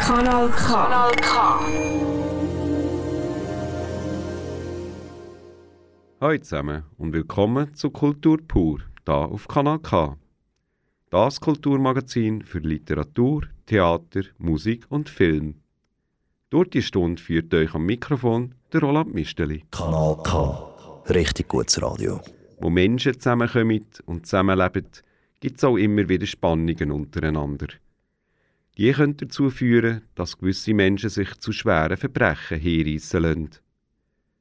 Kanal K. Kanal K. Hallo zusammen und willkommen zu Kultur pur, da auf Kanal K. Das Kulturmagazin für Literatur, Theater, Musik und Film. Durch die Stunde führt euch am Mikrofon der Roland Misteli. Kanal K. Richtig gutes Radio. Wo Menschen zusammenkommen und zusammenleben, gibt es auch immer wieder Spannungen untereinander. Die können dazu führen, dass gewisse Menschen sich zu schweren Verbrechen hinreissen lassen.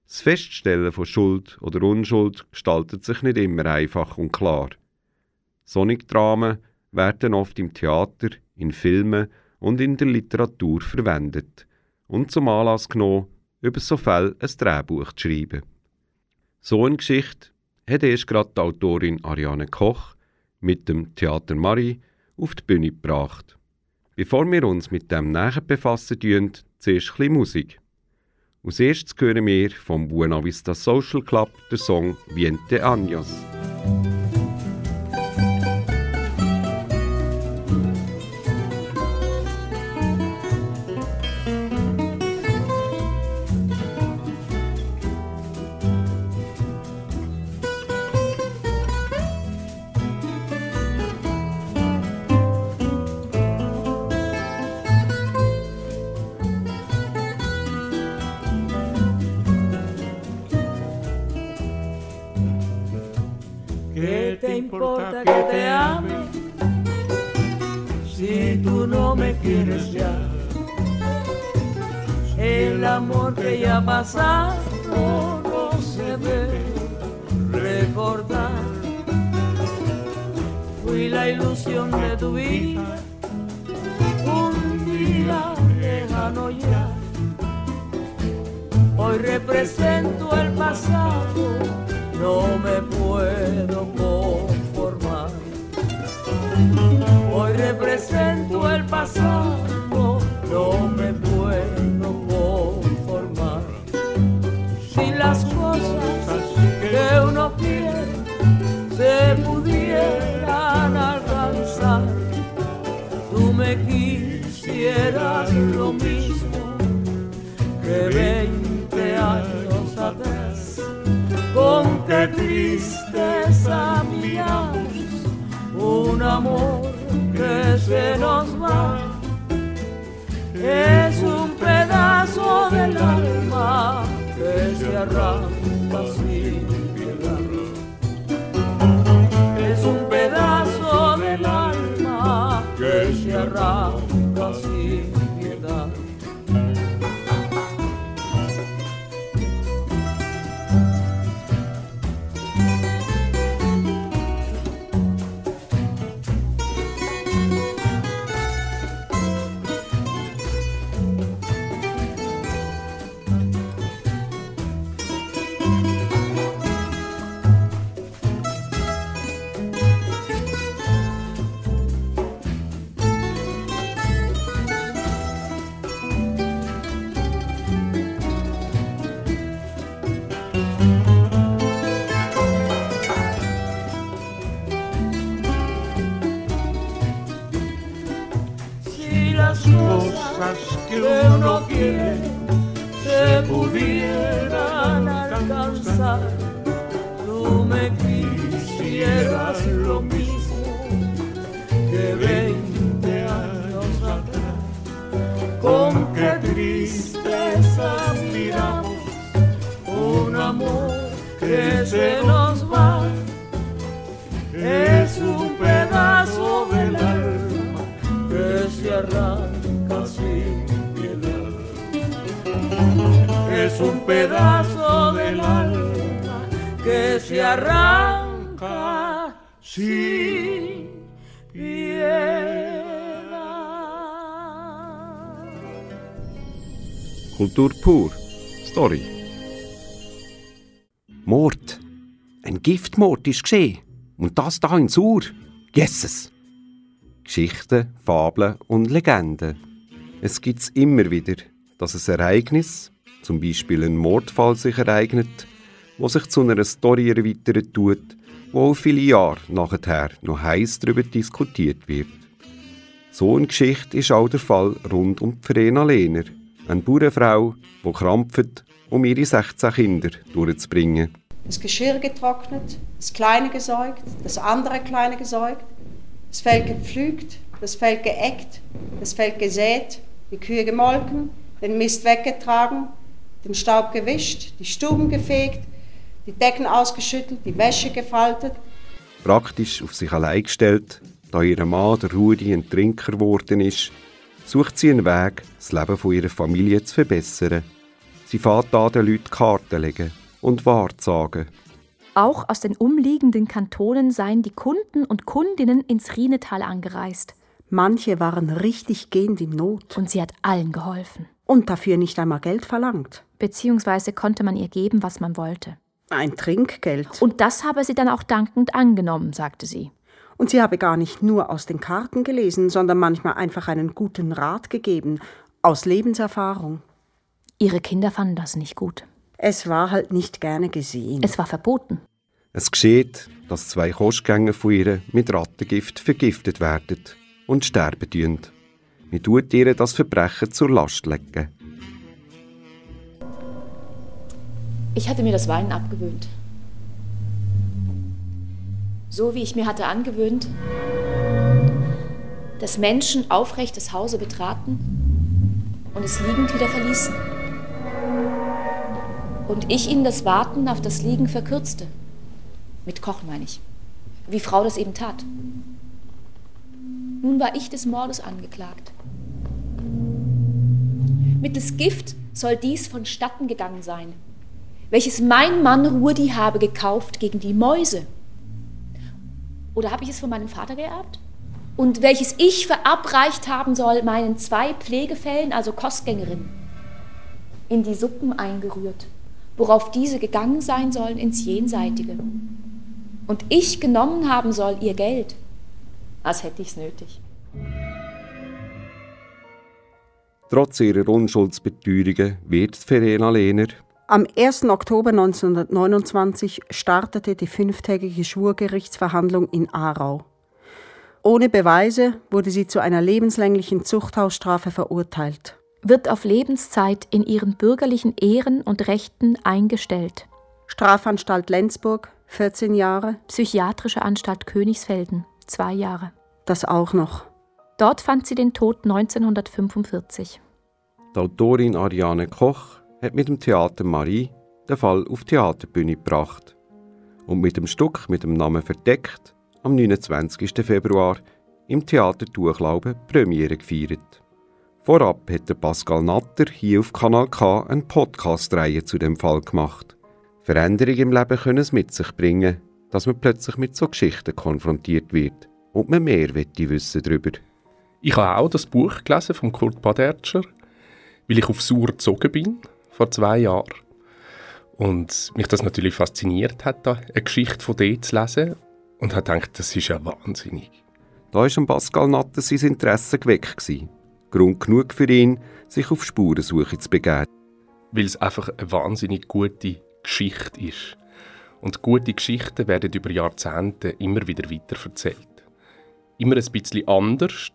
Das Feststellen von Schuld oder Unschuld gestaltet sich nicht immer einfach und klar. Solche Dramen werden oft im Theater, in Filmen und in der Literatur verwendet und zum Anlass genommen, über so Fälle ein Drehbuch zu schreiben. So eine Geschichte hat erst gerade die Autorin Ariane Koch mit dem Theater Marie auf die Bühne gebracht. Bevor wir uns mit dem näher befassen, zuerst ein Musik. Als erstes hören wir vom Buena Vista Social Club den Song Viente Años. El amor que ya pasado no se debe recordar. Fui la ilusión de tu vida, un día lejano ya. Hoy represento el pasado, no me puedo conformar. Hoy represento el pasado, no cosas que uno quiere se pudieran alcanzar, tú me quisieras lo mismo que 20 años atrás. Con qué tristeza miramos un amor que se nos va. Es un pedazo del alma que se arranca Es un pedazo del alma que se arranca cosas que uno quiere se pudieran alcanzar, tú me quisieras lo mismo que 20 años atrás. Con qué tristeza miramos un amor que se nos un pedazo del alma que se arranca sin piedad. Kultur pur. Story. Mord. Ein Giftmord ist geschehen. Und das da in Sur. Jesus. Geschichten, Fabeln und Legenden. Es gibt immer wieder, dass ein Ereignis, zum Beispiel ein Mordfall, sich ereignet, wo sich zu einer Story erweitern tut, wo auch viele Jahre nachher noch heiß darüber diskutiert wird. So eine Geschichte ist auch der Fall rund um Verena Lehner, eine Bauernfrau, die krampft, um ihre 16 Kinder durchzubringen. Das Geschirr getrocknet, das Kleine gesäugt, das andere Kleine gesäugt, das Feld gepflügt, das Feld geeckt, das Feld gesät, die Kühe gemolken, den Mist weggetragen, den Staub gewischt, die Stuben gefegt, die Decken ausgeschüttelt, die Wäsche gefaltet. Praktisch auf sich allein gestellt, da ihr Mann, der Rudi, ein Trinker geworden ist, sucht sie einen Weg, das Leben von ihrer Familie zu verbessern. Sie fährt an den Leuten Karten legen und Wahrsagen. Auch aus den umliegenden Kantonen seien die Kunden und Kundinnen ins Rienetal angereist. Manche waren richtig gehend in Not. Und sie hat allen geholfen. Und dafür nicht einmal Geld verlangt. Beziehungsweise konnte man ihr geben, was man wollte. Ein Trinkgeld. Und das habe sie dann auch dankend angenommen, sagte sie. Und sie habe gar nicht nur aus den Karten gelesen, sondern manchmal einfach einen guten Rat gegeben, aus Lebenserfahrung. Ihre Kinder fanden das nicht gut. Es war halt nicht gerne gesehen. Es war verboten. Es geschieht, dass zwei Kostgänger von ihr mit Rattengift vergiftet werden und sterben tun. Man tut ihr das Verbrechen zur Last legen. Ich hatte mir das Weinen abgewöhnt. So wie ich mir hatte angewöhnt, dass Menschen aufrecht das Hause betraten und es liegend wieder verließen. Und ich ihnen das Warten auf das Liegen verkürzte. Mit Kochen meine ich. Wie Frau das eben tat. Nun war ich des Mordes angeklagt. Mittels Gift soll dies vonstatten gegangen sein, welches mein Mann Rudi habe gekauft gegen die Mäuse. Oder habe ich es von meinem Vater geerbt? Und welches ich verabreicht haben soll meinen zwei Pflegefällen, also Kostgängerinnen, in die Suppen eingerührt, worauf diese gegangen sein sollen ins Jenseitige. Und ich genommen haben soll ihr Geld, als hätte ich's nötig. Trotz ihrer Unschuldsbeteuerungen wird Verena Lehner Am 1. Oktober 1929 startete die fünftägige Schwurgerichtsverhandlung in Aarau. Ohne Beweise wurde sie zu einer lebenslänglichen Zuchthausstrafe verurteilt. Wird auf Lebenszeit in ihren bürgerlichen Ehren und Rechten eingestellt. Strafanstalt Lenzburg 14 Jahre, Psychiatrische Anstalt Königsfelden zwei Jahre. das auch noch. Dort fand sie den Tod 1945. Die Autorin Ariane Koch hat mit dem Theater Marie den Fall auf die Theaterbühne gebracht und mit dem Stück mit dem Namen Verdeckt am 29. Februar im Theater Tuchlauben Premiere gefeiert. Vorab hat Pascal Natter hier auf Kanal K eine Podcast-Reihe zu dem Fall gemacht. Veränderungen im Leben können es mit sich bringen, dass man plötzlich mit so Geschichten konfrontiert wird und man mehr wissen darüber. Ich habe auch das Buch gelesen von Kurt Badertscher, weil ich auf Sur gezogen bin, vor zwei Jahren. Und mich das natürlich fasziniert hat, da eine Geschichte von dort zu lesen. Und habe gedacht, das ist ja wahnsinnig. Da war Pascal Natter sein Interesse geweckt. gewesen. Grund genug für ihn, sich auf Spurensuche zu begeben. Weil es einfach eine wahnsinnig gute Geschichte ist. Und gute Geschichten werden über Jahrzehnte immer wieder weiterverzählt. Immer ein bisschen anders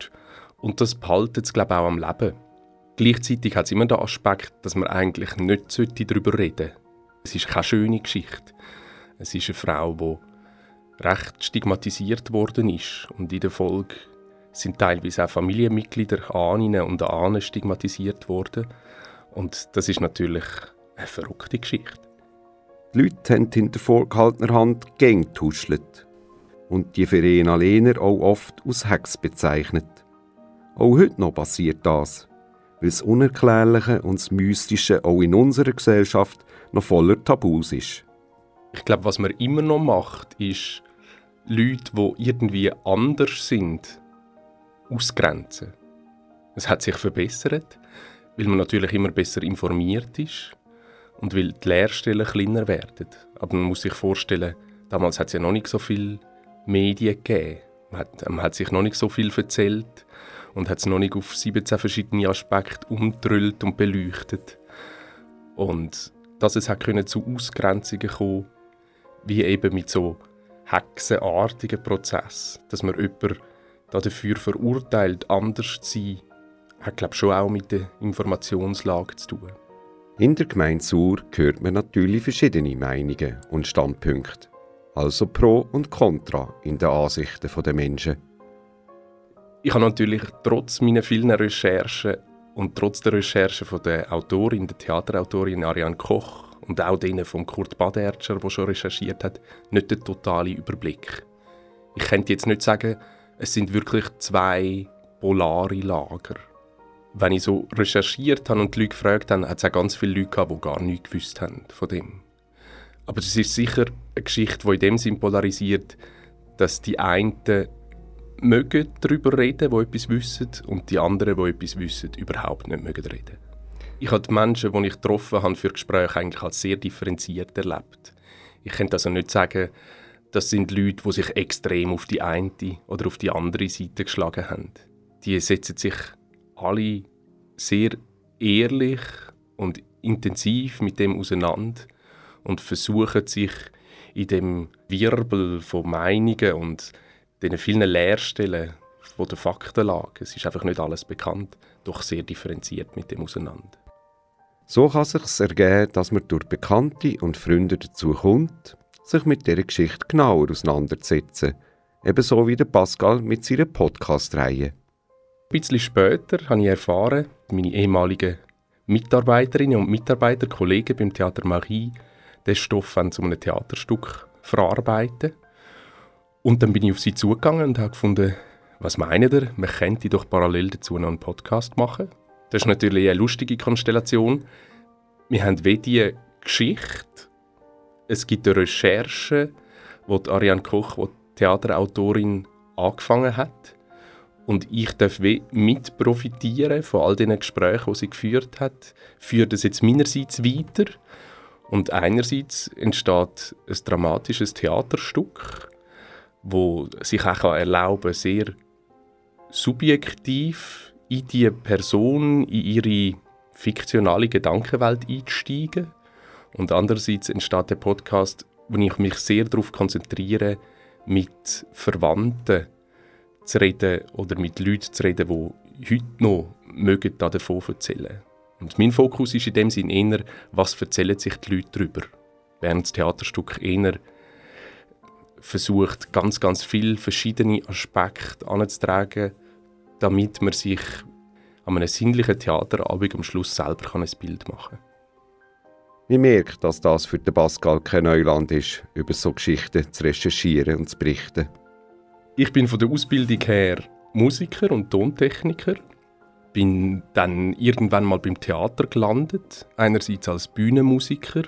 und das behaltet es, glaube ich, auch am Leben. Gleichzeitig hat es immer den Aspekt, dass man eigentlich nicht darüber reden sollte. Es ist keine schöne Geschichte. Es ist eine Frau, die recht stigmatisiert worden ist und in der Folge sind teilweise auch Familienmitglieder, Ahnen und Ahnen stigmatisiert worden. Und das ist natürlich eine verrückte Geschichte. Die Leute haben hinter vorgehaltener Hand Gänge getuschelt. Und die Verena Lehner auch oft als Hex bezeichnet. Auch heute noch passiert das, weil das Unerklärliche und das Mystische auch in unserer Gesellschaft noch voller Tabus ist. Ich glaube, was man immer noch macht, ist, Leute, die irgendwie anders sind, ausgrenzen. Es hat sich verbessert, weil man natürlich immer besser informiert ist und weil die Lehrstellen kleiner werden. Aber man muss sich vorstellen, damals hat es ja noch nicht so viele Medien gegeben. Man hat, man hat sich noch nicht so viel erzählt und hat es noch nicht auf 17 verschiedene Aspekte umdrüllt und beleuchtet. Und dass es hat können zu Ausgrenzungen kommen, wie eben mit so hexenartigen Prozess, dass man jemanden dafür verurteilt, anders zu sein, hat glaube schon auch mit der Informationslage zu tun. In der Gemeinde Sur hört man natürlich verschiedene Meinungen und Standpunkte, also Pro und Contra in den Ansichten der Menschen. Ich habe natürlich trotz meiner vielen Recherchen und trotz der Recherchen von der Autorin, der Theaterautorin Ariane Koch und auch denen von Kurt Badertscher, der schon recherchiert hat, nicht den totalen Überblick. Ich könnte jetzt nicht sagen, es sind wirklich zwei polare Lager. Wenn ich so recherchiert habe und die Leute gefragt habe, hat es auch ganz viele Leute gehabt, die gar nichts gewusst haben von dem. Aber es ist sicher eine Geschichte, die in dem Sinn polarisiert, dass die einen mögen darüber reden, die etwas wissen, und die anderen, die etwas wissen, überhaupt nicht mögen reden. Ich habe die Menschen, die ich getroffen habe für Gespräche, eigentlich als sehr differenziert erlebt. Ich könnte also nicht sagen, das sind Leute, die sich extrem auf die eine oder auf die andere Seite geschlagen haben. Die setzen sich alle sehr ehrlich und intensiv mit dem auseinander und versuchen sich in dem Wirbel von Meinungen und den vielen Leerstellen von der Faktenlage, es ist einfach nicht alles bekannt, doch sehr differenziert mit dem auseinander. So kann es sich ergeben, dass man durch Bekannte und Freunde dazu kommt, sich mit dieser Geschichte genauer auseinanderzusetzen. Ebenso wie der Pascal mit seiner Podcast-Reihe. Ein bisschen später habe ich erfahren, meine ehemaligen Mitarbeiterinnen und Mitarbeiter, Kollegen beim Theater Marie, den Stoff zu einem Theaterstück verarbeiten. Und dann bin ich auf sie zugegangen und habe gefunden, was meint ihr, man könnte doch parallel dazu noch einen Podcast machen. Das ist natürlich eine lustige Konstellation. Wir haben wie die Geschichte es gibt eine Recherche, wo die Ariane Koch, die Theaterautorin, angefangen hat. Und ich darf mit profitieren von all den Gesprächen, die sie geführt hat. Führe das jetzt meinerseits weiter. Und einerseits entsteht ein dramatisches Theaterstück, wo sich auch erlauben kann, sehr subjektiv in die Person, in ihre fiktionale Gedankenwelt einzusteigen. Und andererseits entsteht der Podcast, wo ich mich sehr darauf konzentriere, mit Verwandten zu reden oder mit Leuten zu reden, die heute noch mögen davon erzählen Und mein Fokus ist in dem Sinne eher, was erzählen sich die Leute darüber. Während das Theaterstück eher versucht, ganz, ganz viele verschiedene Aspekte anzutragen, damit man sich an einem sinnlichen Theaterabend am Schluss selber ein Bild machen kann. Ich merke, dass das für den Pascal kein Neuland ist, über so Geschichten zu recherchieren und zu berichten. Ich bin von der Ausbildung her Musiker und Tontechniker. Bin dann irgendwann mal beim Theater gelandet, einerseits als Bühnenmusiker.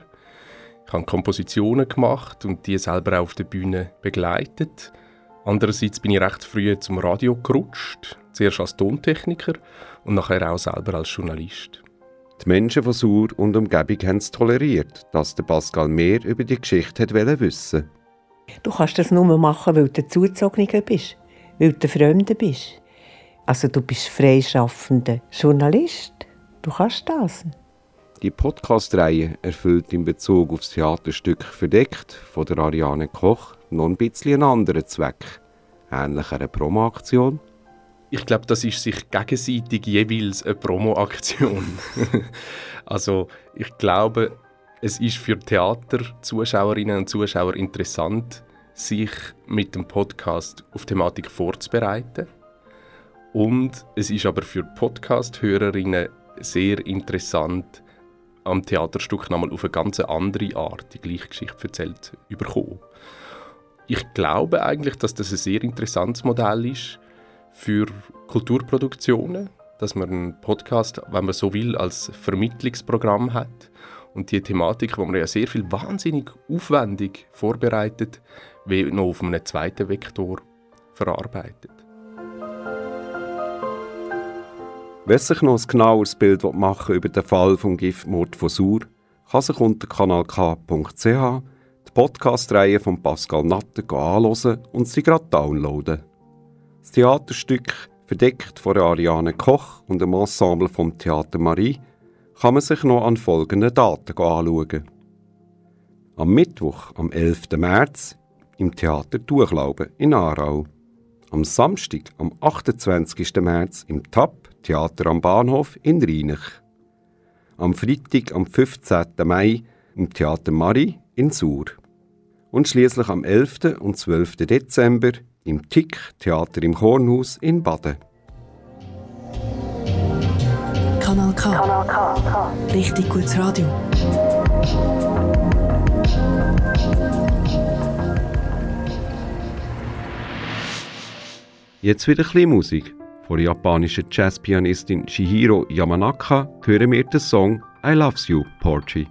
Ich habe Kompositionen gemacht und die selber auch auf der Bühne begleitet. Andererseits bin ich recht früh zum Radio gerutscht, zuerst als Tontechniker und nachher auch selber als Journalist. Die Menschen von Sur und Umgebung haben es toleriert, dass der Pascal mehr über die Geschichte wollte wissen. Du kannst das nur machen, weil du Zugezogener bist, weil du Fremde bist. Also du bist freischaffender Journalist. Du kannst das. Die Podcast-Reihe erfüllt in Bezug auf das Theaterstück «Verdeckt» von der Ariane Koch noch ein bisschen einen anderen Zweck. Ähnlich einer Promo-Aktion ich glaube, das ist sich gegenseitig jeweils eine Promo-Aktion. also ich glaube, es ist für Theaterzuschauerinnen und Zuschauer interessant, sich mit dem Podcast auf Thematik vorzubereiten. Und es ist aber für Podcast-Hörerinnen sehr interessant, am Theaterstück nochmal auf eine ganz andere Art die gleiche Geschichte erzählt bekommen. Ich glaube eigentlich, dass das ein sehr interessantes Modell ist, für Kulturproduktionen, dass man einen Podcast, wenn man so will, als Vermittlungsprogramm hat und die Thematik, wo man ja sehr viel wahnsinnig aufwendig vorbereitet, wie noch auf einem zweiten Vektor verarbeitet. Wer sich noch ein genaueres Bild machen über den Fall vom Giftmord von Sur, kann sich unter kanalk.ch die Podcast-Reihe von Pascal Natter anhören und sie gerade downloaden. Das Theaterstück «Verdeckt» von Ariane Koch und dem Ensemble vom Theater Marie kann man sich noch an folgenden Daten anschauen. Am Mittwoch, am 11. März, im Theater Durchlauben in Aarau. Am Samstag, am 28. März im TAP Theater am Bahnhof in Rheinach. Am Freitag, am 15. Mai im Theater Marie in Sur. Und schließlich am 11. und 12. Dezember im TIC Theater im Kornhaus in Baden. Kanal K. Kanal K. Richtig gutes Radio. Jetzt wieder ein bisschen Musik. Von der japanischen Jazzpianistin Shihiro Yamanaka hören wir den Song I Loves You, Porgy.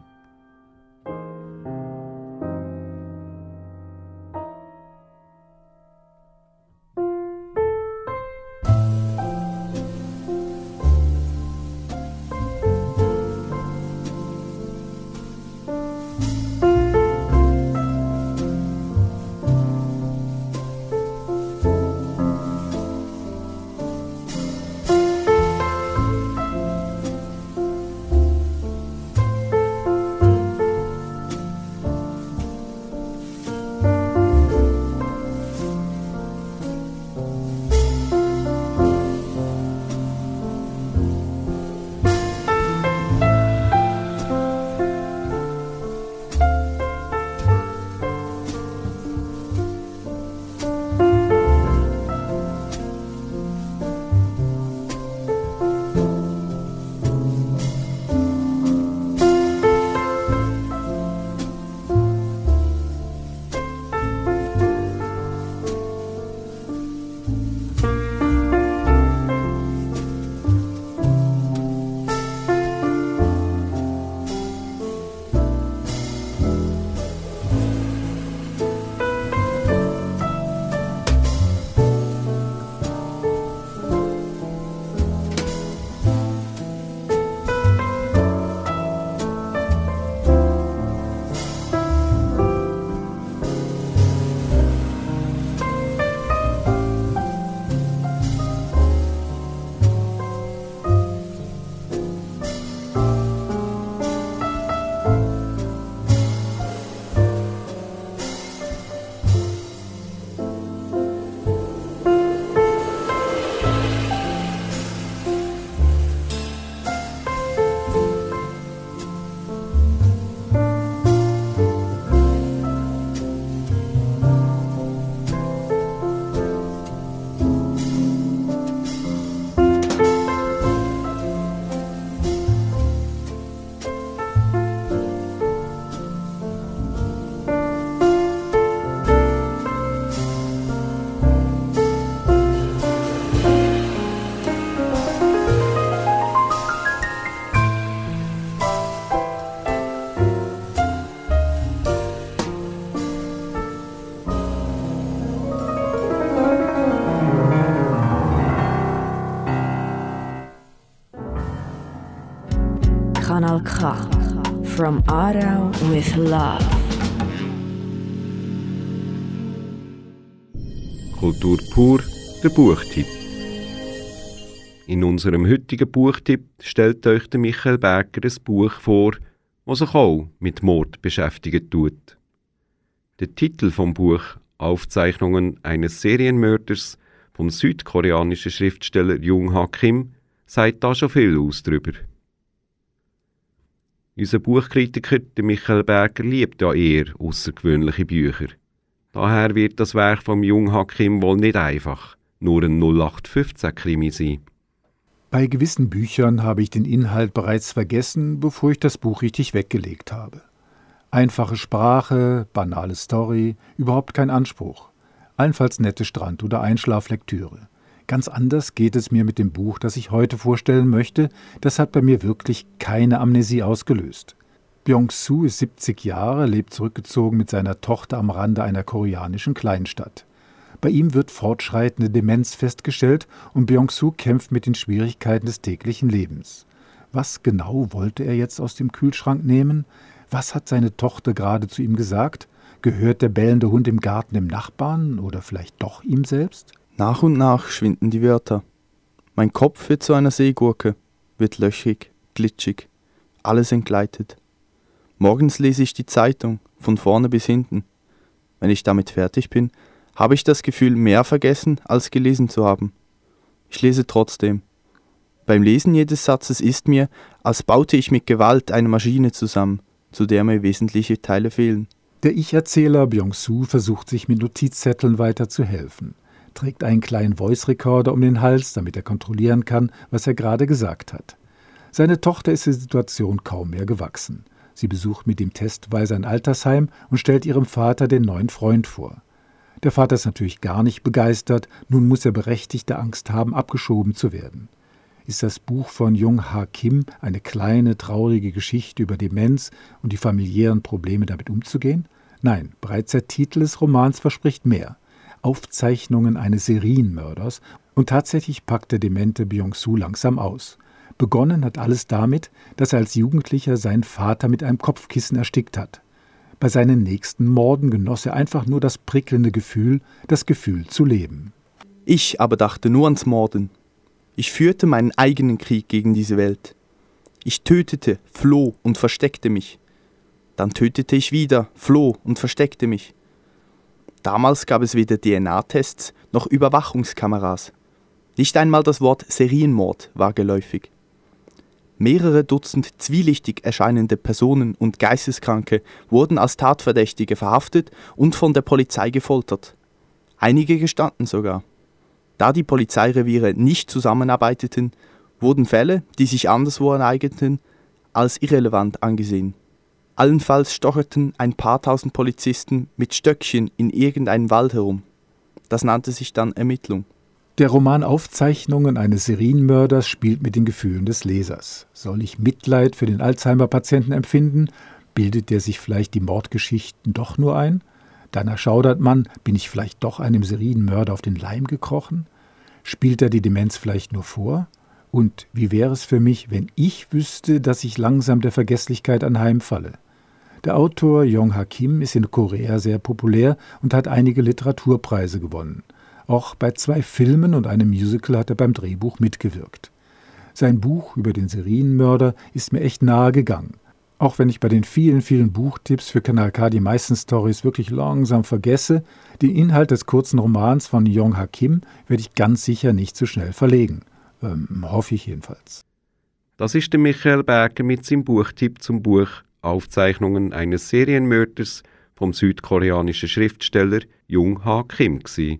Kanal K. From Aarau with Love. Kultur pur, der Buchtipp. In unserem heutigen Buchtipp stellt euch der Michael Berger ein Buch vor, das sich auch mit Mord beschäftigen tut. Der Titel vom Buch Aufzeichnungen eines Serienmörders vom südkoreanischen Schriftsteller Jung Ha Kim sagt da schon viel aus drüber. Unser Buchkritiker der Michael Berger liebt ja eher außergewöhnliche Bücher. Daher wird das Werk vom Jung Hakim wohl nicht einfach nur ein 0815-Krimi sein. Bei gewissen Büchern habe ich den Inhalt bereits vergessen, bevor ich das Buch richtig weggelegt habe. Einfache Sprache, banale Story, überhaupt kein Anspruch. Allenfalls nette Strand- oder Einschlaflektüre. Ganz anders geht es mir mit dem Buch, das ich heute vorstellen möchte. Das hat bei mir wirklich keine Amnesie ausgelöst. Byung-Soo ist 70 Jahre, lebt zurückgezogen mit seiner Tochter am Rande einer koreanischen Kleinstadt. Bei ihm wird fortschreitende Demenz festgestellt und Byung-Soo kämpft mit den Schwierigkeiten des täglichen Lebens. Was genau wollte er jetzt aus dem Kühlschrank nehmen? Was hat seine Tochter gerade zu ihm gesagt? Gehört der bellende Hund im Garten dem Nachbarn oder vielleicht doch ihm selbst? Nach und nach schwinden die Wörter. Mein Kopf wird zu einer Seegurke, wird löchrig, glitschig, alles entgleitet. Morgens lese ich die Zeitung, von vorne bis hinten. Wenn ich damit fertig bin, habe ich das Gefühl, mehr vergessen als gelesen zu haben. Ich lese trotzdem. Beim Lesen jedes Satzes ist mir, als baute ich mit Gewalt eine Maschine zusammen, zu der mir wesentliche Teile fehlen. Der Ich-Erzähler Byung-Su versucht sich mit Notizzetteln weiter zu helfen, trägt einen kleinen Voice-Recorder um den Hals, damit er kontrollieren kann, was er gerade gesagt hat. Seine Tochter ist der Situation kaum mehr gewachsen. Sie besucht mit ihm testweise ein Altersheim und stellt ihrem Vater den neuen Freund vor. Der Vater ist natürlich gar nicht begeistert, nun muss er berechtigte Angst haben, abgeschoben zu werden. Ist das Buch von Jung Ha Kim eine kleine, traurige Geschichte über Demenz und die familiären Probleme damit umzugehen? Nein, bereits der Titel des Romans verspricht mehr. Aufzeichnungen eines Serienmörders und tatsächlich packt der demente Byung-Su langsam aus. Begonnen hat alles damit, dass er als Jugendlicher seinen Vater mit einem Kopfkissen erstickt hat. Bei seinen nächsten Morden genoss er einfach nur das prickelnde Gefühl, das Gefühl zu leben. Ich aber dachte nur ans Morden. Ich führte meinen eigenen Krieg gegen diese Welt. Ich tötete, floh und versteckte mich. Dann tötete ich wieder, floh und versteckte mich. Damals gab es weder DNA-Tests noch Überwachungskameras. Nicht einmal das Wort Serienmord war geläufig. Mehrere Dutzend zwielichtig erscheinende Personen und Geisteskranke wurden als Tatverdächtige verhaftet und von der Polizei gefoltert. Einige gestanden sogar. Da die Polizeireviere nicht zusammenarbeiteten, wurden Fälle, die sich anderswo ereigneten, als irrelevant angesehen. Allenfalls stocherten ein paar tausend Polizisten mit Stöckchen in irgendeinem Wald herum. Das nannte sich dann Ermittlung. Der Roman Aufzeichnungen eines Serienmörders spielt mit den Gefühlen des Lesers. Soll ich Mitleid für den Alzheimer-Patienten empfinden? Bildet der sich vielleicht die Mordgeschichten doch nur ein? Dann erschaudert man, bin ich vielleicht doch einem Serienmörder auf den Leim gekrochen? Spielt er die Demenz vielleicht nur vor? Und wie wäre es für mich, wenn ich wüsste, dass ich langsam der Vergesslichkeit anheimfalle? Der Autor Yong Ha Kim ist in Korea sehr populär und hat einige Literaturpreise gewonnen. Auch bei zwei Filmen und einem Musical hat er beim Drehbuch mitgewirkt. Sein Buch über den Serienmörder ist mir echt nahe gegangen. Auch wenn ich bei den vielen, vielen Buchtipps für Kanal K die meisten Stories wirklich langsam vergesse, den Inhalt des kurzen Romans von Yong Ha Kim werde ich ganz sicher nicht so schnell verlegen. Ähm, hoffe ich jedenfalls. Das ist der Michael Berger mit seinem Buchtipp zum Buch Aufzeichnungen eines Serienmörders vom südkoreanischen Schriftsteller Jung Ha Kim. Gewesen.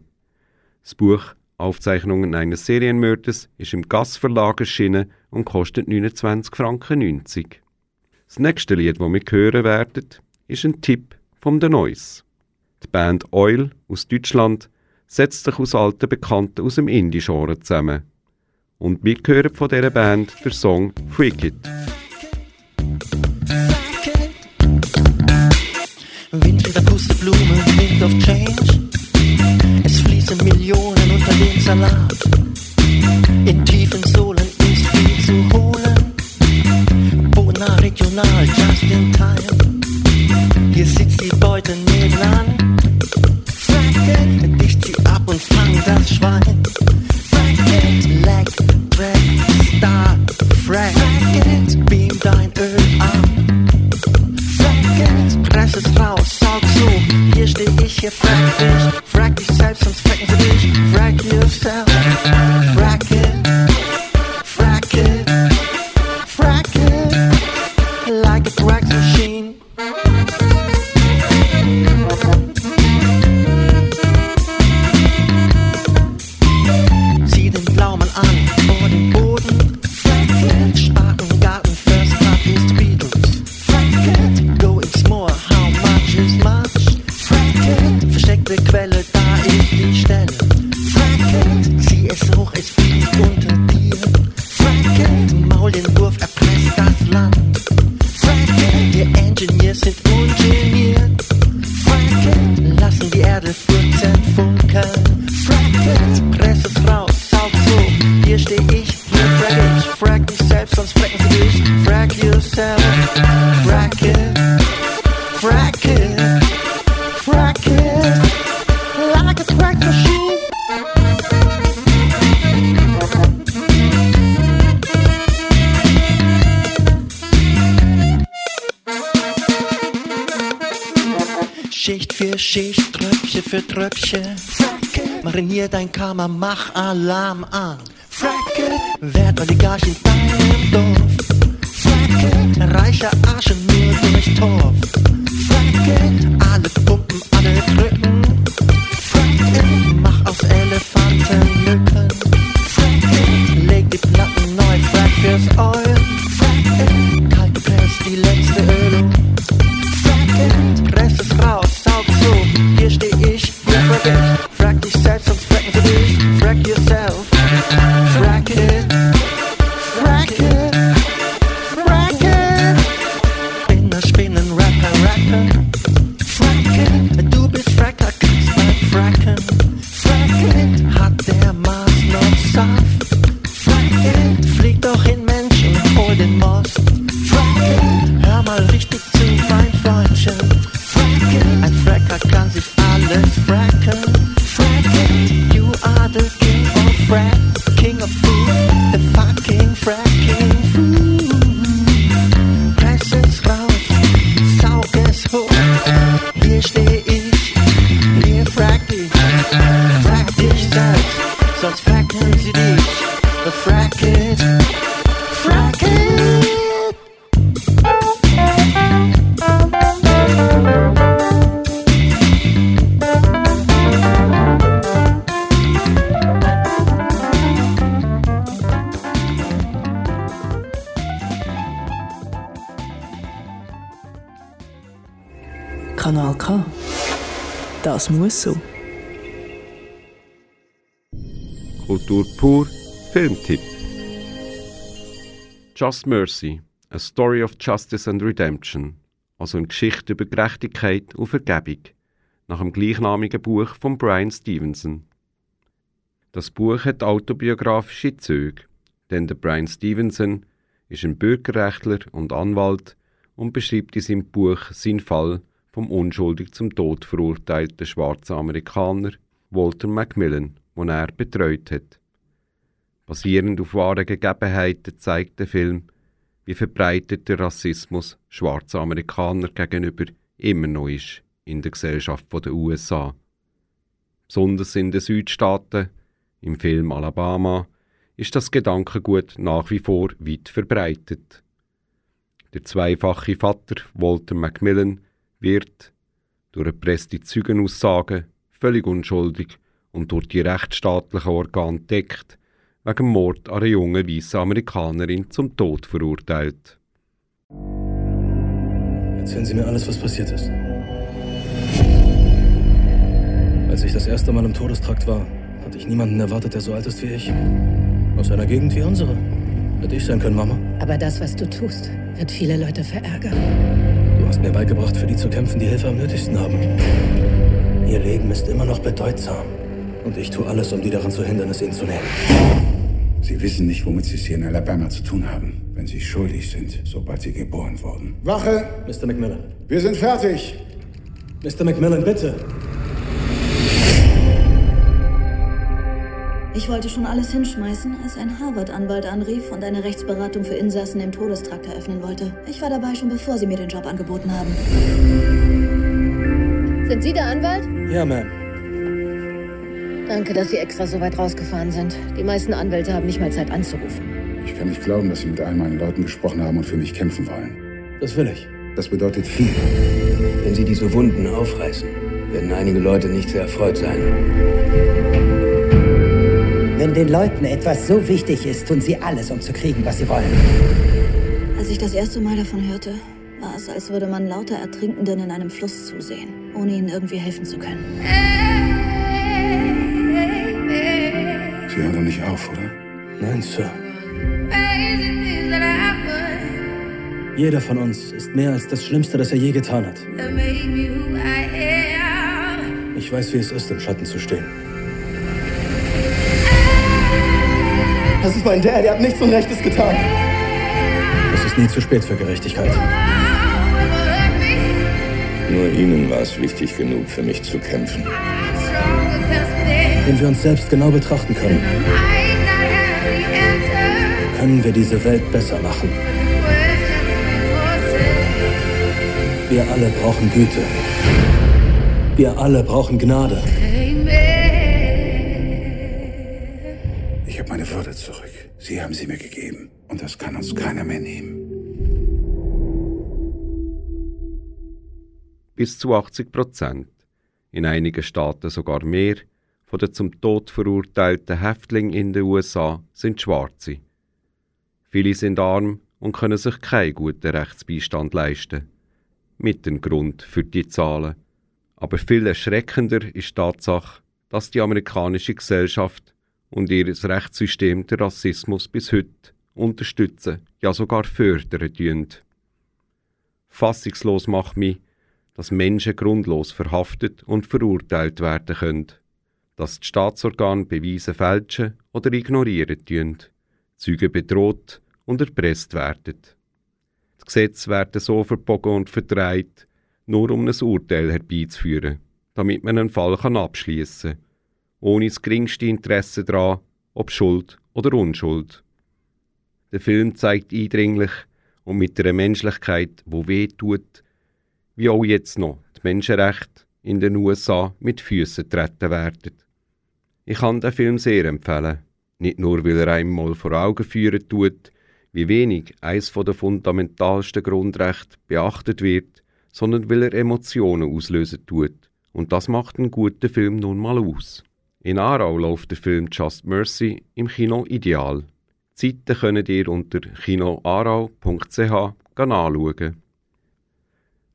Das Buch Aufzeichnungen eines Serienmörders ist im Gass Verlag erschienen und kostet 29 Franken 90. Das nächste Lied, das wir hören werden, ist ein Tipp von The Noise. Die Band Oil aus Deutschland setzt sich aus alten Bekannten aus dem Indie-Genre zusammen. Und wir hören von dieser Band der Song Freak It. Wind in der Pusteblume, Wind of Change. Es fließen Millionen unter den Salat. In tiefen Sohlen ist viel zu holen. Bona regional, just in time. Hier sitzt die Beute nebenan. Fracken, dicht sie ab und fang das Schwein. Fracken, leg, track, start, frack. Fracken, beam dein Öl ab. Press es raus, saug so. Hier steh ich, hier frack dich. Frack dich selbst, sonst fracken sie dich. Frack yourself. Frack it. Schicht für Schicht, Tröpfchen für Tröpfchen. Marinier dein Kammer, mach Alarm an. Fracke, werd Oligarch in deinem Dorf. Fracke, reicher Asche nur durch Torf. Fracke, alle pumpen, alle drücken. Das muss so. Kultur pur, Filmtipp. Just Mercy, A Story of Justice and Redemption, also eine Geschichte über Gerechtigkeit und Vergebung, nach dem gleichnamigen Buch von Brian Stevenson. Das Buch hat autobiografische Züge, denn der Brian Stevenson ist ein Bürgerrechtler und Anwalt und beschreibt in seinem Buch seinen Fall vom unschuldig zum Tod verurteilten schwarzen Amerikaner Walter Macmillan, den er betreut hat. Basierend auf wahren Gegebenheiten zeigt der Film, wie verbreitet der Rassismus schwarzer Amerikaner gegenüber immer noch ist in der Gesellschaft der USA. Besonders in den Südstaaten, im Film Alabama, ist das Gedankengut nach wie vor weit verbreitet. Der zweifache Vater Walter Macmillan wird durch erpresste Zeugenaussagen völlig unschuldig und durch die rechtsstaatlichen Organe deckt, wegen Mord an einer jungen weißen Amerikanerin zum Tod verurteilt. Erzählen Sie mir alles, was passiert ist. Als ich das erste Mal im Todestrakt war, hatte ich niemanden erwartet, der so alt ist wie ich. Aus einer Gegend wie unsere. Hätte ich sein können, Mama. Aber das, was du tust, wird viele Leute verärgern. Du hast mir beigebracht, für die zu kämpfen, die Hilfe am nötigsten haben. Ihr Leben ist immer noch bedeutsam. Und ich tue alles, um die daran zu hindern, es ihnen zu nehmen. Sie wissen nicht, womit Sie es hier in Alabama zu tun haben, wenn Sie schuldig sind, sobald Sie geboren wurden. Wache! Mr. McMillan. Wir sind fertig! Mr. McMillan, bitte! Ich wollte schon alles hinschmeißen, als ein Harvard-Anwalt anrief und eine Rechtsberatung für Insassen im Todestrakt eröffnen wollte. Ich war dabei schon bevor sie mir den Job angeboten haben. Sind Sie der Anwalt? Ja, Ma'am. Danke, dass Sie extra so weit rausgefahren sind. Die meisten Anwälte haben nicht mal Zeit anzurufen. Ich kann nicht glauben, dass Sie mit all meinen Leuten gesprochen haben und für mich kämpfen wollen. Das will ich. Das bedeutet viel. Wenn Sie diese Wunden aufreißen, werden einige Leute nicht sehr erfreut sein. Wenn den Leuten etwas so wichtig ist, tun sie alles, um zu kriegen, was sie wollen. Als ich das erste Mal davon hörte, war es, als würde man lauter Ertrinkenden in einem Fluss zusehen, ohne ihnen irgendwie helfen zu können. Sie hören doch nicht auf, oder? Nein, Sir. Jeder von uns ist mehr als das Schlimmste, das er je getan hat. Ich weiß, wie es ist, im Schatten zu stehen. Das ist mein Dad, er hat nichts Unrechtes getan. Es ist nie zu spät für Gerechtigkeit. Nur Ihnen war es wichtig genug, für mich zu kämpfen. Wenn wir uns selbst genau betrachten können, können wir diese Welt besser machen. Wir alle brauchen Güte. Wir alle brauchen Gnade. Sie haben sie mir gegeben. Und das kann uns keiner mehr nehmen. Bis zu 80 Prozent, in einigen Staaten sogar mehr, von den zum Tod verurteilten Häftlingen in den USA sind Schwarze. Viele sind arm und können sich keinen guten Rechtsbeistand leisten. Mit dem Grund für die Zahlen. Aber viel erschreckender ist die Tatsache, dass die amerikanische Gesellschaft und ihr Rechtssystem den Rassismus bis heute unterstützen, ja sogar fördern tun. Fassungslos macht mich, dass Menschen grundlos verhaftet und verurteilt werden können, dass die Staatsorgane Beweise fälschen oder ignorieren tun, Zeugen bedroht und erpresst werden. Die Gesetze werden so verbogen und verdreht, nur um ein Urteil herbeizuführen, damit man einen Fall abschließen kann, ohne das geringste Interesse daran, ob Schuld oder Unschuld. Der Film zeigt eindringlich und mit einer Menschlichkeit, wo weh tut, wie auch jetzt noch die Menschenrechte in den USA mit Füßen treten werden. Ich kann den Film sehr empfehlen, nicht nur weil er einem mal vor Augen führen tut, wie wenig eines der fundamentalsten Grundrechte beachtet wird, sondern weil er Emotionen auslösen tut. Und das macht einen guten Film nun mal aus. In Aarau läuft der Film Just Mercy im Kino Ideal. Die Zeiten könnt ihr unter kinoarau.ch anschauen.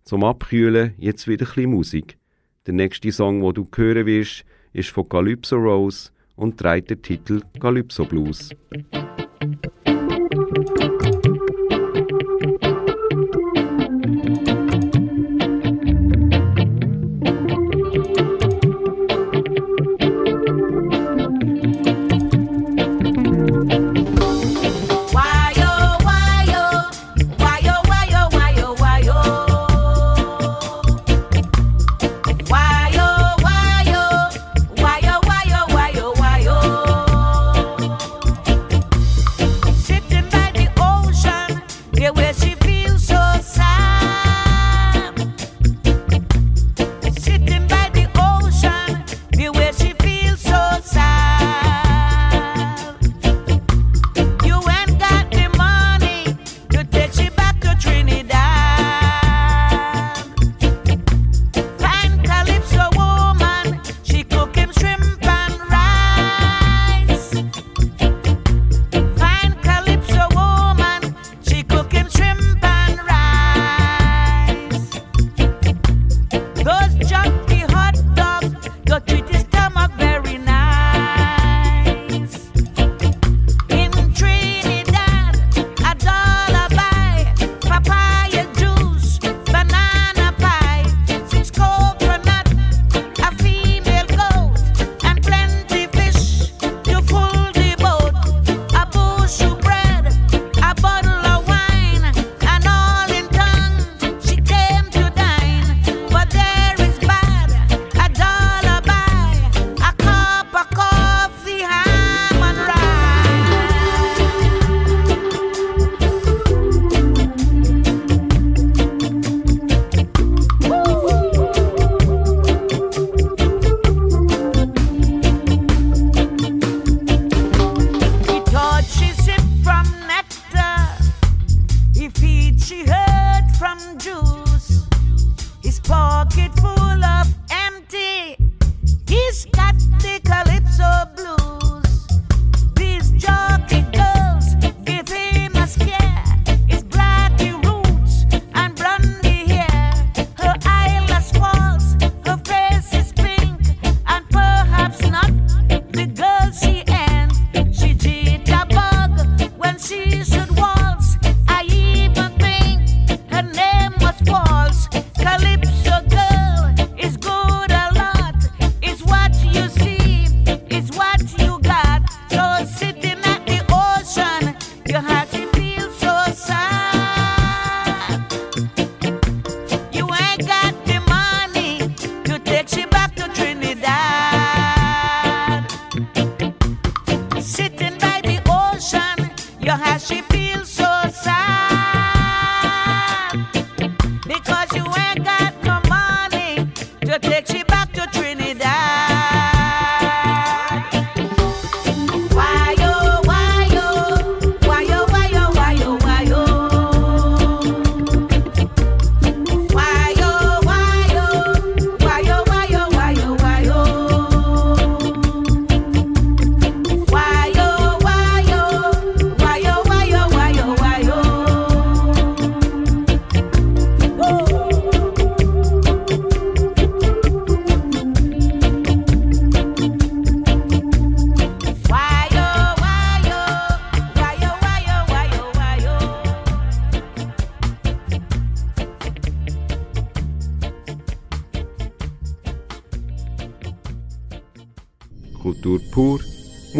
Zum Abkühlen jetzt wieder ein Musik. Der nächste Song, den du hören wirst, ist von Calypso Rose und trägt den Titel Calypso Blues.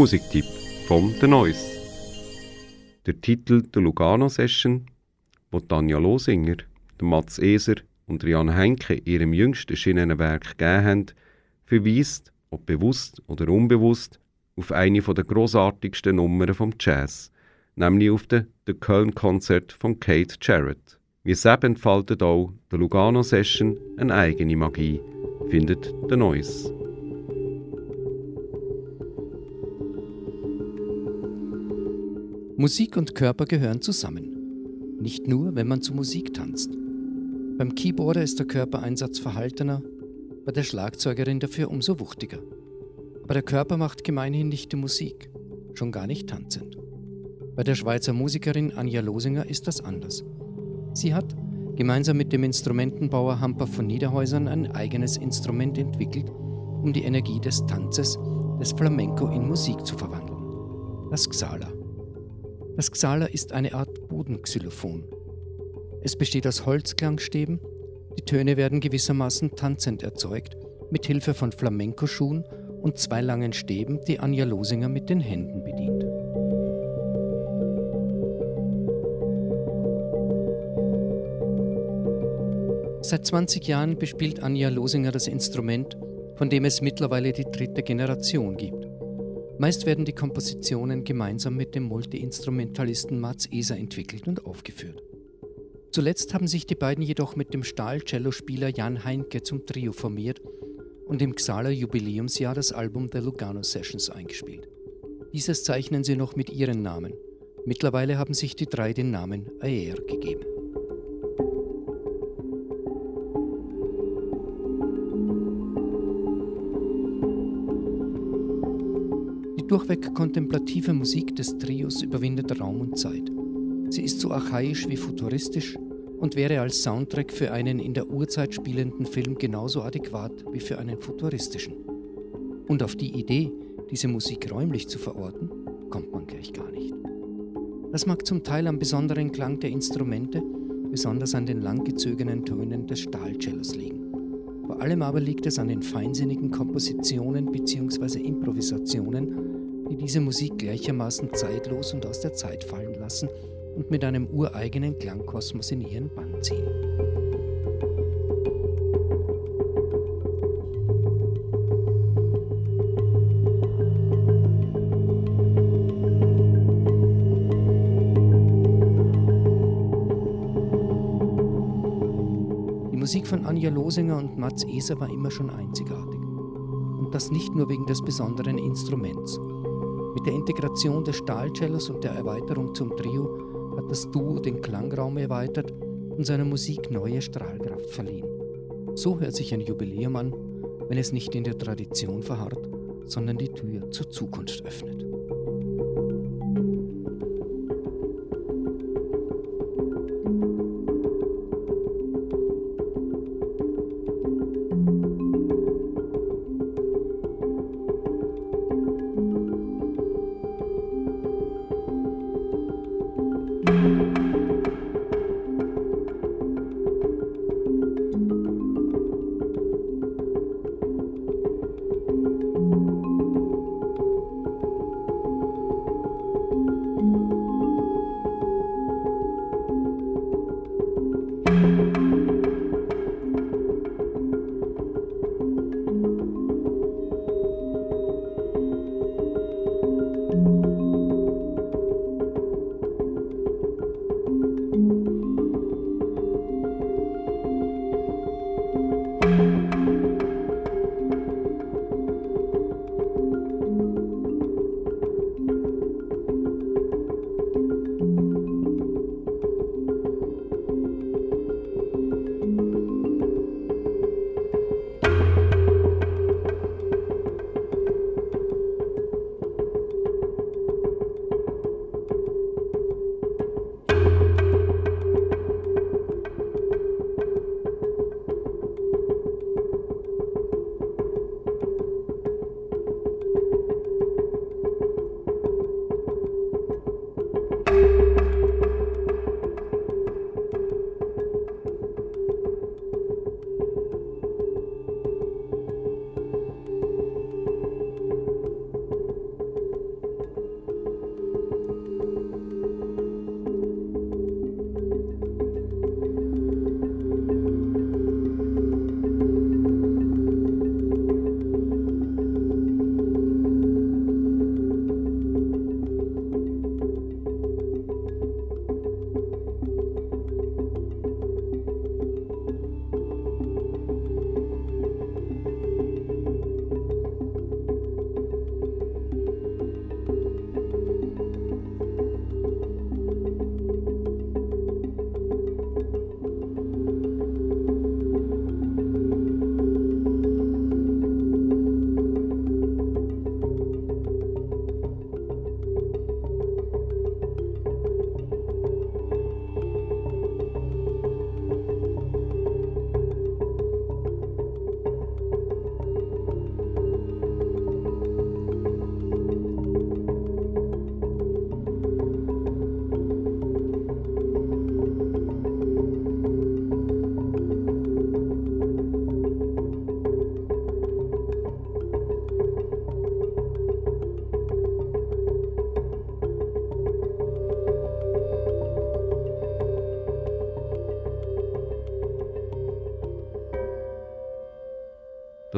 Musiktipp vom The Noise. Der Titel der Lugano Session, wo Tanja Losinger, Mats Eser und Rian Heinke ihrem jüngsten erschienenen Werk gegeben haben, verweist, ob bewusst oder unbewusst, auf eine der großartigsten Nummern vom Jazz, nämlich auf den The Köln Konzert von Kate Jarrett. Wie es entfaltet auch der Lugano Session eine eigene Magie, findet der Neues. Musik und Körper gehören zusammen. Nicht nur, wenn man zu Musik tanzt. Beim Keyboarder ist der Körpereinsatz verhaltener, bei der Schlagzeugerin dafür umso wuchtiger. Aber der Körper macht gemeinhin nicht die Musik, schon gar nicht tanzend. Bei der Schweizer Musikerin Anja Losinger ist das anders. Sie hat gemeinsam mit dem Instrumentenbauer Hamper von Niederhäusern ein eigenes Instrument entwickelt, um die Energie des Tanzes, des Flamenco in Musik zu verwandeln. Das Xala. Das Xala ist eine Art Bodenxylophon. Es besteht aus Holzklangstäben. Die Töne werden gewissermaßen tanzend erzeugt, mit Hilfe von Flamenco-Schuhen und zwei langen Stäben, die Anja Losinger mit den Händen bedient. Seit 20 Jahren bespielt Anja Losinger das Instrument, von dem es mittlerweile die dritte Generation gibt. Meist werden die Kompositionen gemeinsam mit dem Multiinstrumentalisten Mats Eser entwickelt und aufgeführt. Zuletzt haben sich die beiden jedoch mit dem Stahl-Cello-Spieler Jan Heinke zum Trio formiert und im Xaler Jubiläumsjahr das Album der Lugano Sessions eingespielt. Dieses zeichnen sie noch mit ihren Namen. Mittlerweile haben sich die drei den Namen Aer gegeben. Durchweg kontemplative Musik des Trios überwindet Raum und Zeit. Sie ist so archaisch wie futuristisch und wäre als Soundtrack für einen in der Urzeit spielenden Film genauso adäquat wie für einen futuristischen. Und auf die Idee, diese Musik räumlich zu verorten, kommt man gleich gar nicht. Das mag zum Teil am besonderen Klang der Instrumente, besonders an den langgezogenen Tönen des Stahlcellos liegen. Vor allem aber liegt es an den feinsinnigen Kompositionen bzw. Improvisationen, die diese Musik gleichermaßen zeitlos und aus der Zeit fallen lassen und mit einem ureigenen Klangkosmos in ihren Bann ziehen. Die Musik von Anja Losinger und Mats Eser war immer schon einzigartig. Und das nicht nur wegen des besonderen Instruments, mit der Integration des Stahlcellos und der Erweiterung zum Trio hat das Duo den Klangraum erweitert und seiner Musik neue Strahlkraft verliehen. So hört sich ein Jubiläum an, wenn es nicht in der Tradition verharrt, sondern die Tür zur Zukunft öffnet.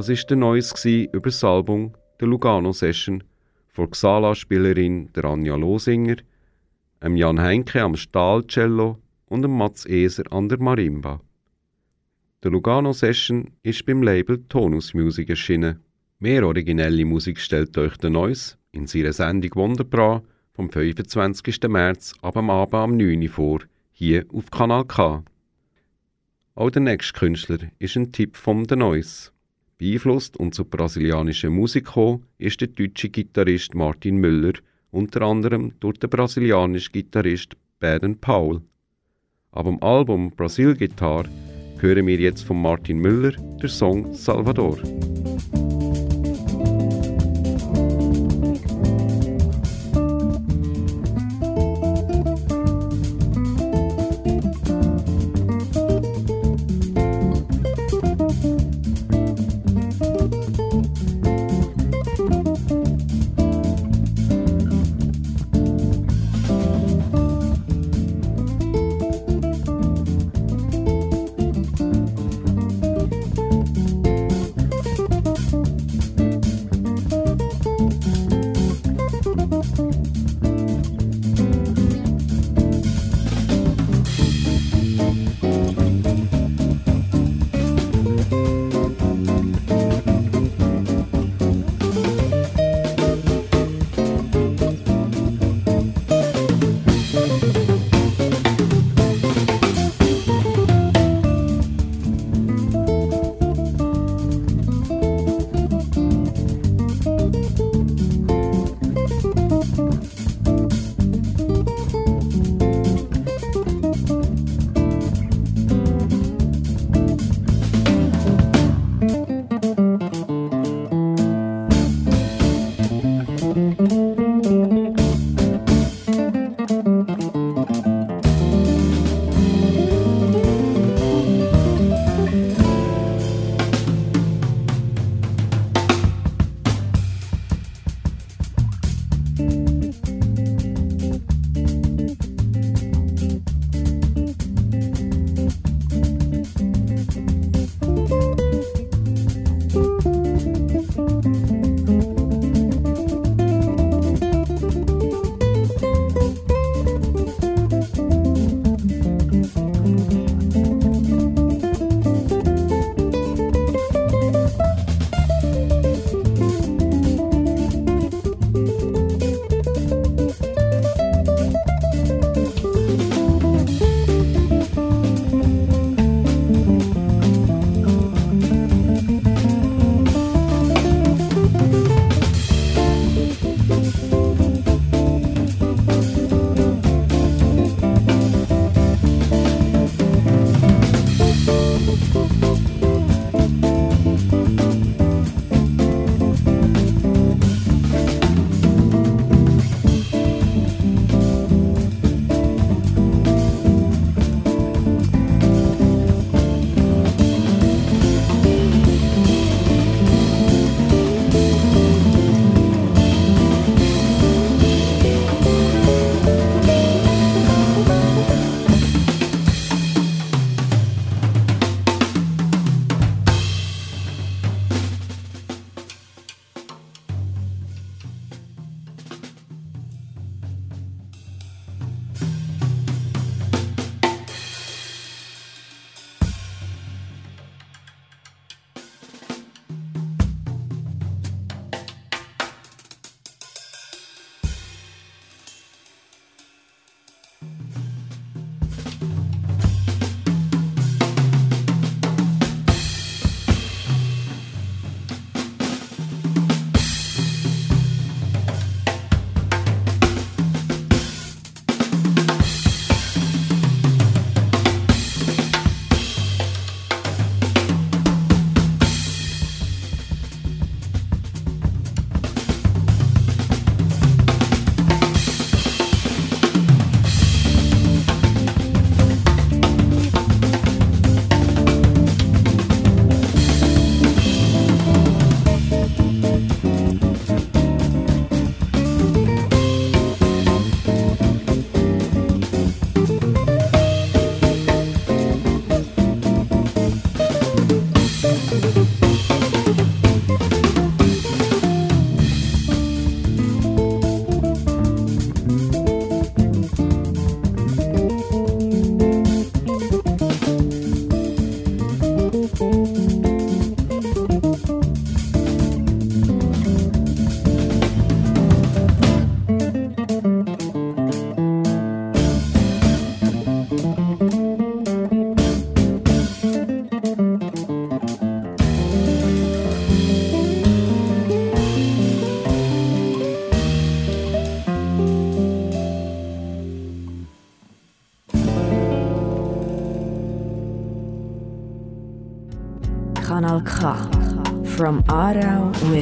Das ist der Neues über das Album der Lugano Session von Xala-Spielerin Anja Losinger, dem Jan Heinke am Stahlcello und dem Mats Eser an der Marimba. Der Lugano Session ist beim Label Tonus Music erschienen. Mehr originelle Musik stellt euch der Neues in seiner Sendung Wunderbra vom 25. März ab am Abend am 9 Uhr vor, hier auf Kanal K. Auch der nächste Künstler ist ein Tipp vom The Noise. Beeinflusst und zur brasilianischen Musik gekommen ist der deutsche Gitarrist Martin Müller, unter anderem durch den brasilianischen Gitarrist Baden Powell. Ab dem Album Brasil Guitar hören wir jetzt von Martin Müller den Song Salvador.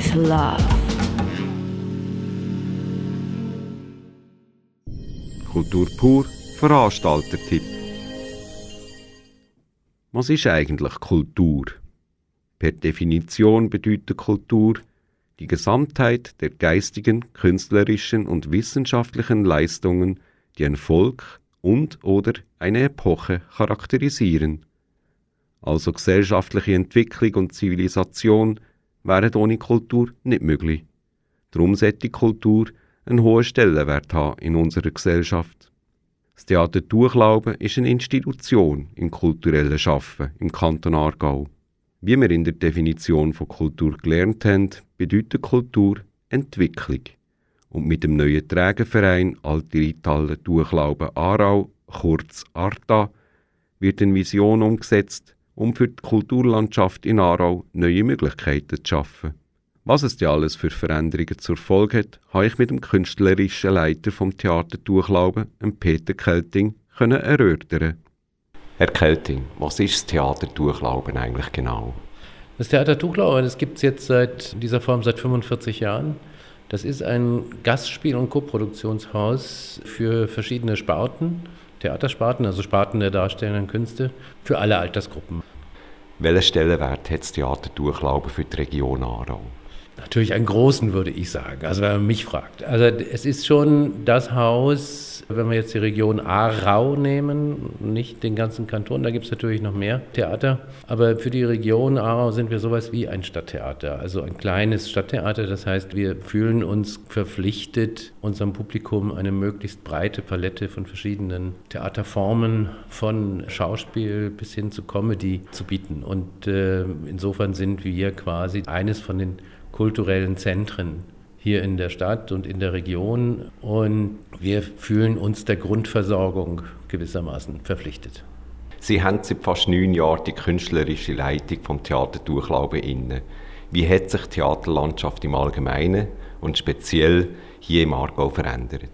With Love. Kultur pur, Veranstaltertipp. Was ist eigentlich Kultur? Per Definition bedeutet Kultur die Gesamtheit der geistigen, künstlerischen und wissenschaftlichen Leistungen, die ein Volk und oder eine Epoche charakterisieren. Also gesellschaftliche Entwicklung und Zivilisation wären ohne Kultur nicht möglich. Darum sollte Kultur einen hohen Stellenwert haben in unserer Gesellschaft. Das Theater Durchlauben ist eine Institution im kulturellen Schaffen im Kanton Aargau. Wie wir in der Definition von Kultur gelernt haben, bedeutet Kultur Entwicklung. Und mit dem neuen Trägerverein Alte Reithalle Durchlauben Aarau, kurz ARTA, wird eine Vision umgesetzt, um für die Kulturlandschaft in Aarau neue Möglichkeiten zu schaffen. Was es ja alles für Veränderungen zur Folge hat, habe ich mit dem künstlerischen Leiter vom Theater Durchlauben, Peter Kelting, können erörtern. Herr Kelting, was ist das Theater Durchlauben eigentlich genau? Das Theater Durchlauben, das gibt es jetzt seit dieser Form seit 45 Jahren. Das ist ein Gastspiel- und Koproduktionshaus für verschiedene Sparten, Theatersparten, also Sparten der darstellenden Künste, für alle Altersgruppen. Welchen Stellenwert hat das Theater Durchlauben für die Region Aarau? Natürlich einen großen, würde ich sagen, also wenn man mich fragt. Also es ist schon das Haus, wenn wir jetzt die Region Aarau nehmen, nicht den ganzen Kanton, da gibt es natürlich noch mehr Theater, aber für die Region Aarau sind wir sowas wie ein Stadttheater, also ein kleines Stadttheater. Das heißt, wir fühlen uns verpflichtet, unserem Publikum eine möglichst breite Palette von verschiedenen Theaterformen, von Schauspiel bis hin zu Comedy zu bieten. Und äh, insofern sind wir quasi eines von den kulturellen Zentren hier in der Stadt und in der Region. Und wir fühlen uns der Grundversorgung gewissermaßen verpflichtet. Sie haben seit fast neun Jahren die künstlerische Leitung vom Theater Durchlauben inne. Wie hat sich die Theaterlandschaft im Allgemeinen und speziell hier im Aargau verändert?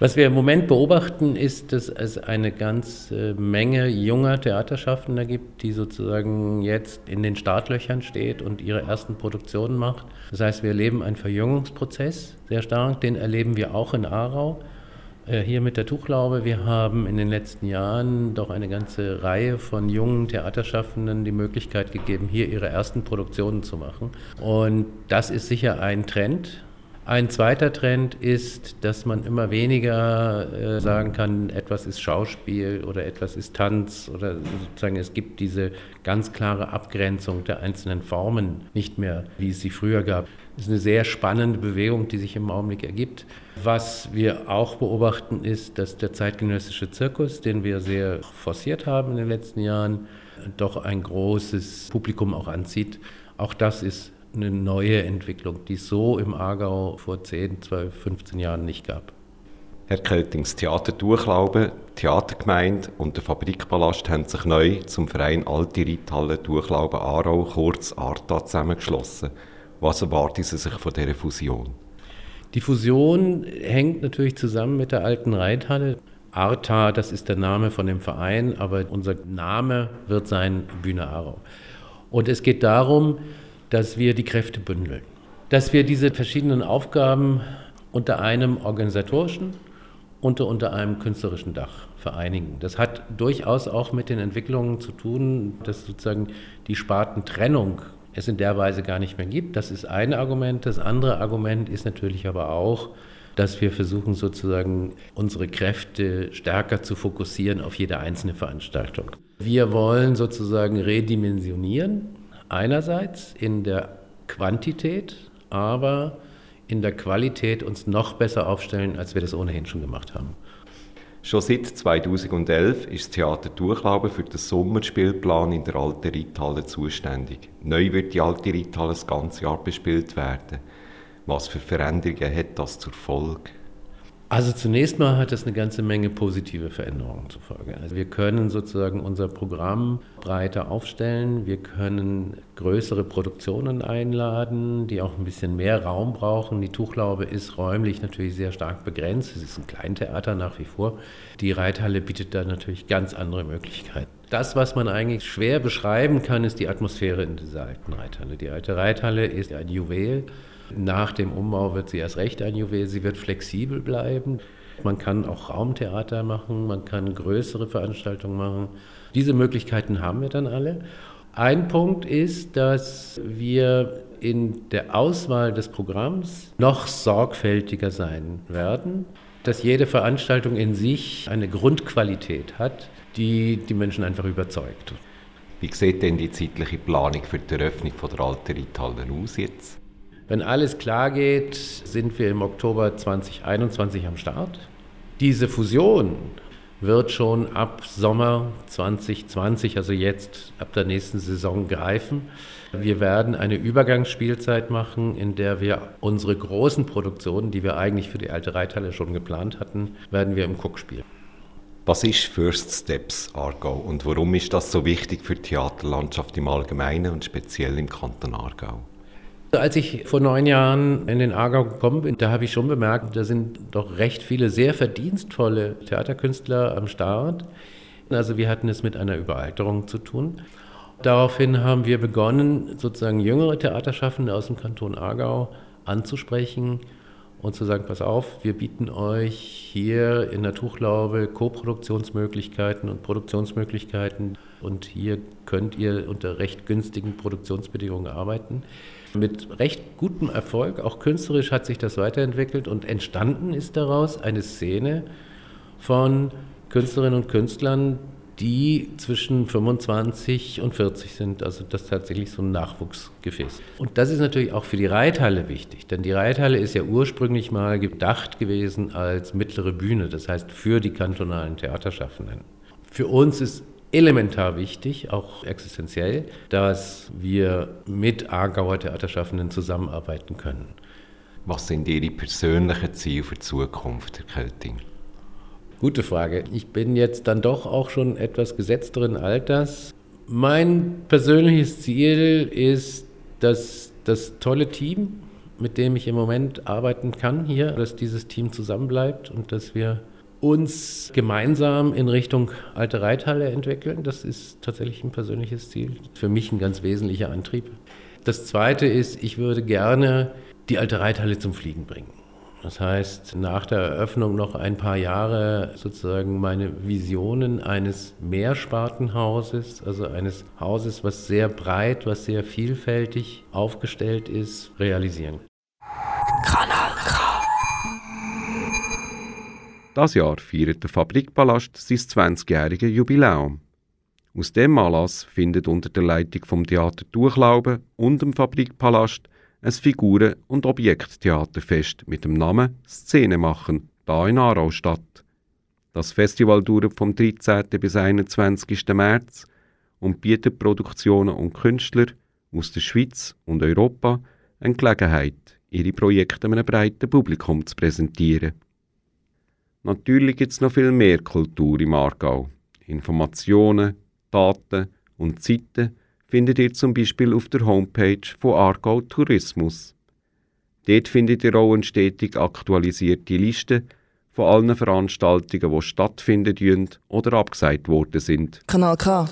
Was wir im Moment beobachten, ist, dass es eine ganze Menge junger Theaterschaffender gibt, die sozusagen jetzt in den Startlöchern steht und ihre ersten Produktionen macht. Das heißt, wir erleben einen Verjüngungsprozess sehr stark, den erleben wir auch in Aarau. Äh, hier mit der Tuchlaube, wir haben in den letzten Jahren doch eine ganze Reihe von jungen Theaterschaffenden die Möglichkeit gegeben, hier ihre ersten Produktionen zu machen. Und das ist sicher ein Trend, ein zweiter Trend ist, dass man immer weniger äh, sagen kann, etwas ist Schauspiel oder etwas ist Tanz oder sozusagen es gibt diese ganz klare Abgrenzung der einzelnen Formen nicht mehr, wie es sie früher gab. Das ist eine sehr spannende Bewegung, die sich im Augenblick ergibt. Was wir auch beobachten, ist, dass der zeitgenössische Zirkus, den wir sehr forciert haben in den letzten Jahren, doch ein großes Publikum auch anzieht. Auch das ist eine neue Entwicklung, die es so im Aargau vor 10, 12, 15 Jahren nicht gab. Herr Keltings, Theater Durchlauben, Theatergemeinde und der Fabrikpalast haben sich neu zum Verein Alte Reithalle Durchlauben Aarau, kurz ARTA, zusammengeschlossen. Was erwarten Sie sich von dieser Fusion? Die Fusion hängt natürlich zusammen mit der alten Reithalle. ARTA, das ist der Name von dem Verein, aber unser Name wird sein Bühne Aarau. Und es geht darum, dass wir die Kräfte bündeln. Dass wir diese verschiedenen Aufgaben unter einem organisatorischen und unter einem künstlerischen Dach vereinigen. Das hat durchaus auch mit den Entwicklungen zu tun, dass sozusagen die Spartentrennung es in der Weise gar nicht mehr gibt. Das ist ein Argument. Das andere Argument ist natürlich aber auch, dass wir versuchen sozusagen unsere Kräfte stärker zu fokussieren auf jede einzelne Veranstaltung. Wir wollen sozusagen redimensionieren einerseits in der Quantität, aber in der Qualität uns noch besser aufstellen, als wir das ohnehin schon gemacht haben. Schon seit 2011 ist das Theater Durchlauben für den Sommerspielplan in der Alten Reithalle zuständig. Neu wird die Alte Reithalle das ganze Jahr bespielt werden. Was für Veränderungen hat das zur Folge? Also zunächst mal hat das eine ganze Menge positive Veränderungen zur Folge. Also wir können sozusagen unser Programm breiter aufstellen, wir können größere Produktionen einladen, die auch ein bisschen mehr Raum brauchen. Die Tuchlaube ist räumlich natürlich sehr stark begrenzt, es ist ein Kleintheater nach wie vor. Die Reithalle bietet da natürlich ganz andere Möglichkeiten. Das, was man eigentlich schwer beschreiben kann, ist die Atmosphäre in dieser alten Reithalle. Die alte Reithalle ist ein Juwel. Nach dem Umbau wird sie erst recht ein Juwel. Sie wird flexibel bleiben. Man kann auch Raumtheater machen, man kann größere Veranstaltungen machen. Diese Möglichkeiten haben wir dann alle. Ein Punkt ist, dass wir in der Auswahl des Programms noch sorgfältiger sein werden, dass jede Veranstaltung in sich eine Grundqualität hat, die die Menschen einfach überzeugt. Wie sieht denn die zeitliche Planung für die Eröffnung von der alten Reithalle aus jetzt? Wenn alles klar geht, sind wir im Oktober 2021 am Start. Diese Fusion wird schon ab Sommer 2020, also jetzt ab der nächsten Saison, greifen. Wir werden eine Übergangsspielzeit machen, in der wir unsere großen Produktionen, die wir eigentlich für die alte Reithalle schon geplant hatten, werden wir im Cook spielen. Was ist First Steps Aargau und warum ist das so wichtig für die Theaterlandschaft im Allgemeinen und speziell im Kanton Aargau? Als ich vor neun Jahren in den Aargau gekommen bin, da habe ich schon bemerkt, da sind doch recht viele sehr verdienstvolle Theaterkünstler am Start. Also wir hatten es mit einer Überalterung zu tun. Daraufhin haben wir begonnen, sozusagen jüngere Theaterschaffende aus dem Kanton Aargau anzusprechen und zu sagen, pass auf, wir bieten euch hier in der Tuchlaube Co-Produktionsmöglichkeiten und Produktionsmöglichkeiten und hier könnt ihr unter recht günstigen Produktionsbedingungen arbeiten. Mit recht gutem Erfolg, auch künstlerisch hat sich das weiterentwickelt und entstanden ist daraus eine Szene von Künstlerinnen und Künstlern, die zwischen 25 und 40 sind. Also das ist tatsächlich so ein Nachwuchsgefäß. Und das ist natürlich auch für die Reithalle wichtig, denn die Reithalle ist ja ursprünglich mal gedacht gewesen als mittlere Bühne, das heißt für die kantonalen Theaterschaffenden. Für uns ist elementar wichtig, auch existenziell, dass wir mit Aargauer Theaterschaffenden zusammenarbeiten können. Was sind Ihre persönlichen Ziele für die Zukunft, Herr Kelting? Gute Frage. Ich bin jetzt dann doch auch schon etwas gesetzteren Alters. Mein persönliches Ziel ist, dass das tolle Team, mit dem ich im Moment arbeiten kann hier, dass dieses Team zusammenbleibt und dass wir uns gemeinsam in Richtung alte Reithalle entwickeln. Das ist tatsächlich ein persönliches Ziel. Für mich ein ganz wesentlicher Antrieb. Das zweite ist, ich würde gerne die alte Reithalle zum Fliegen bringen. Das heißt, nach der Eröffnung noch ein paar Jahre sozusagen meine Visionen eines Mehrspartenhauses, also eines Hauses, was sehr breit, was sehr vielfältig aufgestellt ist, realisieren. Das Jahr feiert der Fabrikpalast sein 20-jähriges Jubiläum. Aus dem Anlass findet unter der Leitung vom Theater Durchlauben und dem Fabrikpalast ein Figuren- und Objekttheaterfest mit dem Namen Szene machen, da in Aarau statt. Das Festival dauert vom 13. bis 21. März und bietet Produktionen und Künstler aus der Schweiz und Europa eine Gelegenheit, ihre Projekte einem breiten Publikum zu präsentieren. Natürlich gibt es noch viel mehr Kultur im Aargau. Informationen, Daten und Zeiten findet ihr zum Beispiel auf der Homepage von Aargau Tourismus. Dort findet ihr auch eine stetig aktualisierte Liste von allen Veranstaltungen, die stattfinden oder abgesagt worden sind. Kanal K.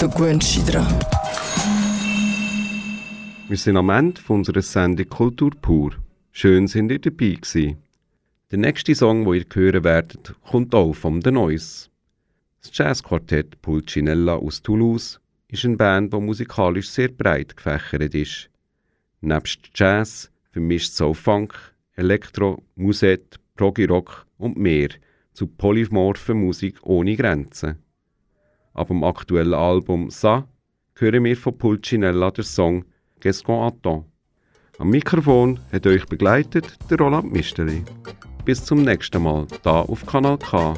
Dich dran. Wir sind am Ende unserer Sendung Kultur pur. Schön sind ihr dabei gewesen. Der nächste Song, den ihr hören werdet, kommt auch vom The Noise. Das Jazzquartett Pulcinella aus Toulouse ist eine Band, die musikalisch sehr breit gefächert ist. Nebst Jazz vermischt Soul Funk, Elektro, Musette, Proggy Rock und mehr zu polymorphen Musik ohne Grenzen. Ab dem aktuellen Album «Sa» hören wir von Pulcinella den Song «Qu'est-ce qu'on attend?». Am Mikrofon hat euch begleitet der Roland Misteli. Bis zum nächsten Mal, da auf Kanal K.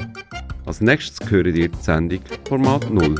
Als nächstes hören ihr die Sendung Format 0.